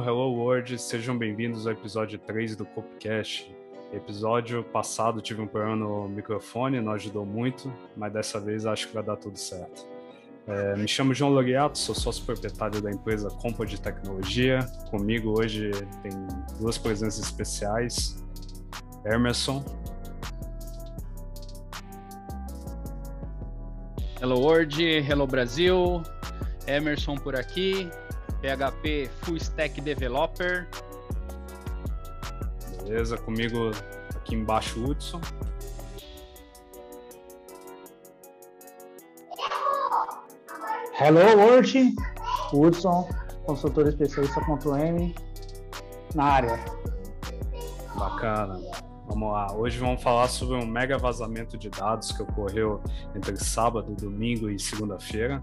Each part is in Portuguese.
Hello World, sejam bem-vindos ao episódio 3 do Copcast. Episódio passado tive um problema no microfone, não ajudou muito, mas dessa vez acho que vai dar tudo certo. É, me chamo João Loriato, sou sócio proprietário da empresa Compo de Tecnologia. Comigo hoje tem duas presenças especiais. Emerson. Hello World, Hello Brasil, Emerson por aqui, PHP Full Stack Developer. Beleza, comigo aqui embaixo Hudson. Hello World, Hudson, consultor especialista .m na área. Bacana. Vamos lá. Hoje vamos falar sobre um mega vazamento de dados que ocorreu entre sábado, domingo e segunda-feira.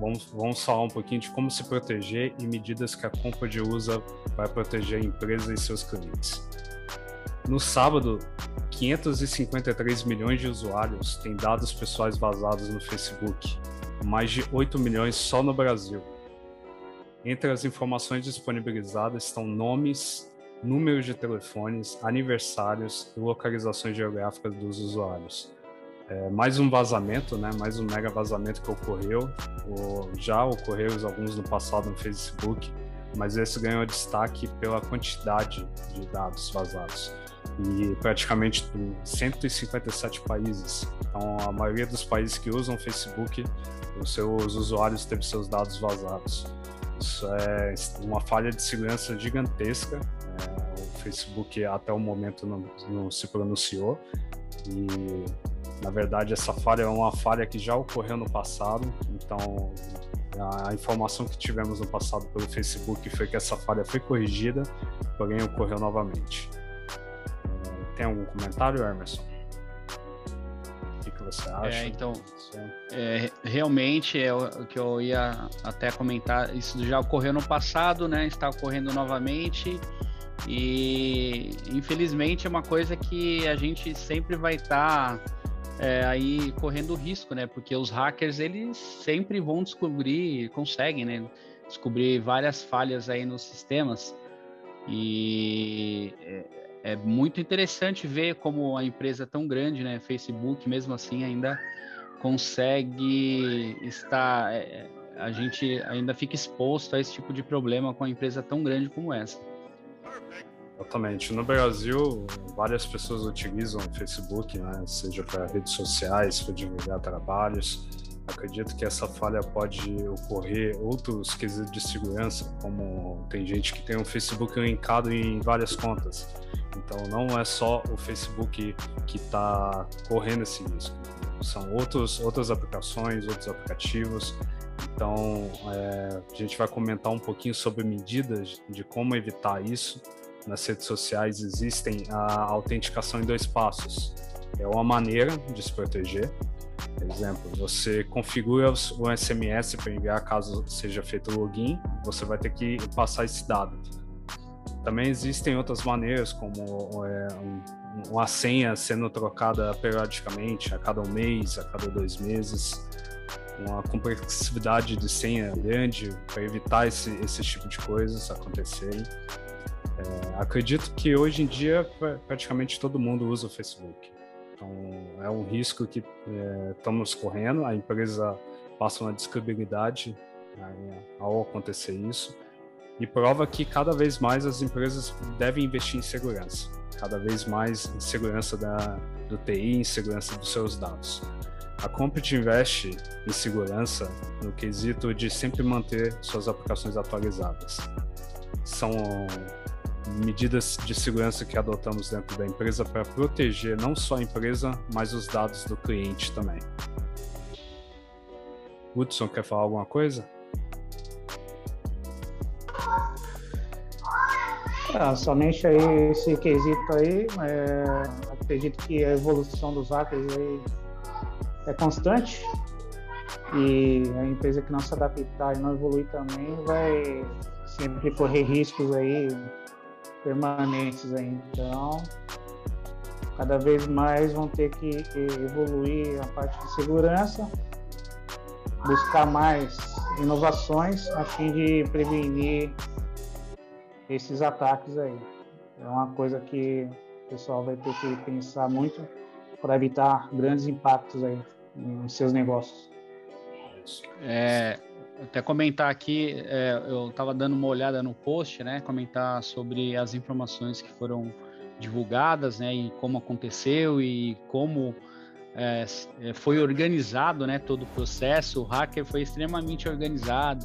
Vamos, vamos falar um pouquinho de como se proteger e medidas que a Compad usa para proteger a empresa e seus clientes. No sábado, 553 milhões de usuários têm dados pessoais vazados no Facebook, mais de 8 milhões só no Brasil. Entre as informações disponibilizadas estão nomes, números de telefones, aniversários e localizações geográficas dos usuários. É, mais um vazamento, né? Mais um mega vazamento que ocorreu. O, já ocorreu alguns no passado no Facebook, mas esse ganhou destaque pela quantidade de dados vazados e praticamente 157 países. Então, a maioria dos países que usam o Facebook, os seus usuários teve seus dados vazados. Isso é uma falha de segurança gigantesca. É, o Facebook até o momento não, não se pronunciou e na verdade, essa falha é uma falha que já ocorreu no passado, então a informação que tivemos no passado pelo Facebook foi que essa falha foi corrigida, porém ocorreu novamente. É, tem algum comentário, Emerson? O que, que você acha? É, então, é, realmente é o que eu ia até comentar. Isso já ocorreu no passado, né? Está ocorrendo novamente. E infelizmente é uma coisa que a gente sempre vai estar tá é, aí correndo risco, né? Porque os hackers eles sempre vão descobrir, conseguem, né? Descobrir várias falhas aí nos sistemas e é, é muito interessante ver como a empresa tão grande, né? Facebook, mesmo assim, ainda consegue estar, é, a gente ainda fica exposto a esse tipo de problema com a empresa tão grande como essa. Exatamente. No Brasil, várias pessoas utilizam o Facebook, né? seja para redes sociais, para divulgar trabalhos. Acredito que essa falha pode ocorrer outros quesitos de segurança, como tem gente que tem um Facebook linkado em várias contas. Então, não é só o Facebook que está correndo esse risco. São outros, outras aplicações, outros aplicativos. Então, é, a gente vai comentar um pouquinho sobre medidas de como evitar isso nas redes sociais existem a autenticação em dois passos. É uma maneira de se proteger. Por exemplo, você configura o SMS para enviar caso seja feito o login, você vai ter que passar esse dado. Também existem outras maneiras, como é, um, uma senha sendo trocada periodicamente, a cada um mês, a cada dois meses, uma complexidade de senha grande para evitar esse, esse tipo de coisas acontecerem. É, acredito que hoje em dia praticamente todo mundo usa o Facebook. Então é um risco que é, estamos correndo. A empresa passa uma descredibilidade né, ao acontecer isso e prova que cada vez mais as empresas devem investir em segurança, cada vez mais em segurança da, do TI, em segurança dos seus dados. A Compet investe em segurança no quesito de sempre manter suas aplicações atualizadas. São medidas de segurança que adotamos dentro da empresa para proteger não só a empresa, mas os dados do cliente também. Hudson, quer falar alguma coisa? Ah, somente aí esse quesito aí, é, acredito que a evolução dos hackers aí é constante e a empresa que não se adaptar e não evoluir também vai sempre correr riscos aí permanentes aí. Então, cada vez mais vão ter que evoluir a parte de segurança, buscar mais inovações a fim de prevenir esses ataques aí. É uma coisa que o pessoal vai ter que pensar muito para evitar grandes impactos aí em seus negócios. É, até comentar aqui, é, eu estava dando uma olhada no post, né? Comentar sobre as informações que foram divulgadas, né? E como aconteceu e como é, é, foi organizado, né? Todo o processo. O hacker foi extremamente organizado.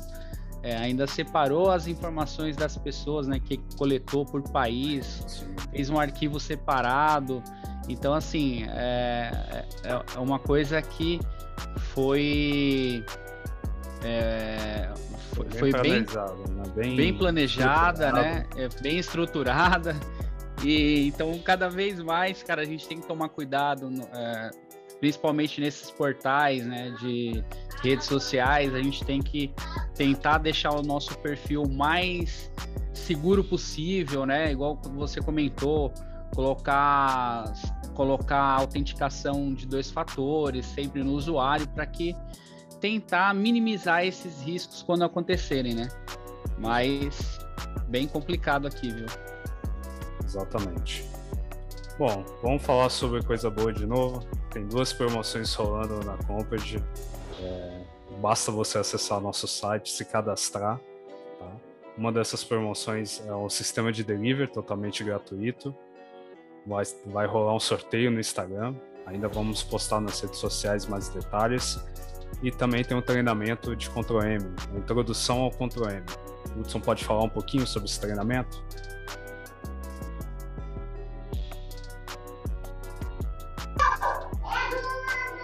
É, ainda separou as informações das pessoas, né? Que coletou por país, fez um arquivo separado. Então, assim, é, é, é uma coisa que foi é, foi, foi bem, né? bem, bem, planejada, né? É, bem estruturada. E então cada vez mais, cara, a gente tem que tomar cuidado, é, principalmente nesses portais, né, de redes sociais. A gente tem que tentar deixar o nosso perfil mais seguro possível, né? Igual você comentou, colocar colocar autenticação de dois fatores sempre no usuário para que tentar minimizar esses riscos quando acontecerem, né? Mas bem complicado aqui, viu? Exatamente. Bom, vamos falar sobre coisa boa de novo. Tem duas promoções rolando na Comped. É, basta você acessar nosso site, se cadastrar. Tá? Uma dessas promoções é um sistema de delivery totalmente gratuito. Vai, vai rolar um sorteio no Instagram. Ainda vamos postar nas redes sociais mais detalhes e também tem um treinamento de Ctrl M, introdução ao Ctrl M. Hudson pode falar um pouquinho sobre esse treinamento?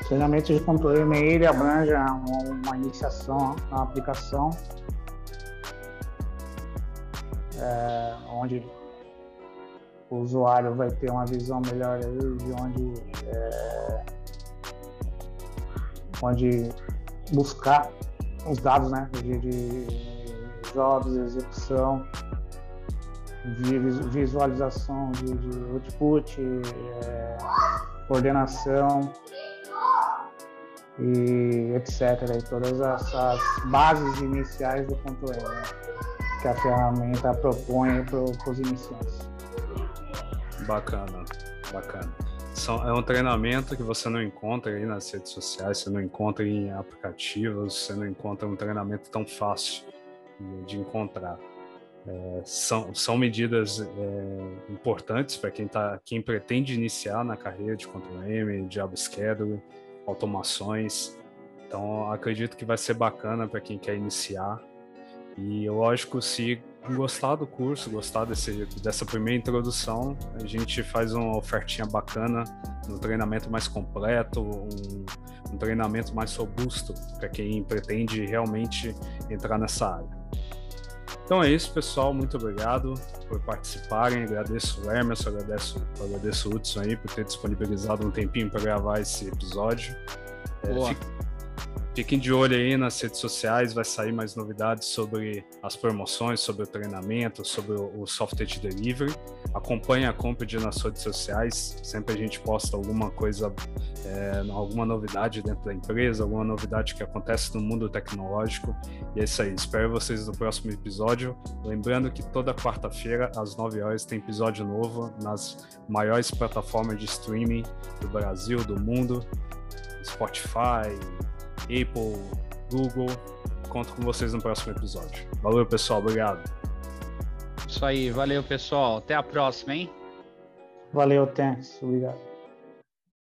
O treinamento de Ctrl M ele abrange uma iniciação na aplicação, é, onde o usuário vai ter uma visão melhor de onde é, onde buscar os dados né, de, de jobs, execução, de visualização de, de output, é, coordenação e etc. E todas essas bases iniciais do ponto E, né, que a ferramenta propõe para os iniciantes. Bacana, bacana são, é um treinamento que você não encontra aí nas redes sociais, você não encontra em aplicativos, você não encontra um treinamento tão fácil de encontrar. É, são, são medidas é, importantes para quem, tá, quem pretende iniciar na carreira de Control M, de Scheduler, automações. Então, acredito que vai ser bacana para quem quer iniciar. E, lógico, se gostar do curso, gostar desse, dessa primeira introdução, a gente faz uma ofertinha bacana, um treinamento mais completo, um, um treinamento mais robusto para quem pretende realmente entrar nessa área. Então é isso, pessoal. Muito obrigado por participarem. Agradeço o Emerson, agradeço, agradeço o Hudson aí por ter disponibilizado um tempinho para gravar esse episódio. É, fique, Fiquem de olho aí nas redes sociais, vai sair mais novidades sobre as promoções, sobre o treinamento, sobre o software de delivery. Acompanhe a Comped nas redes sociais, sempre a gente posta alguma coisa, é, alguma novidade dentro da empresa, alguma novidade que acontece no mundo tecnológico. E é isso aí, espero vocês no próximo episódio. Lembrando que toda quarta-feira, às 9 horas, tem episódio novo nas maiores plataformas de streaming do Brasil, do mundo, Spotify, Apple, Google. Conto com vocês no próximo episódio. Valeu, pessoal. Obrigado. Isso aí. Valeu, pessoal. Até a próxima, hein? Valeu, thanks. Obrigado.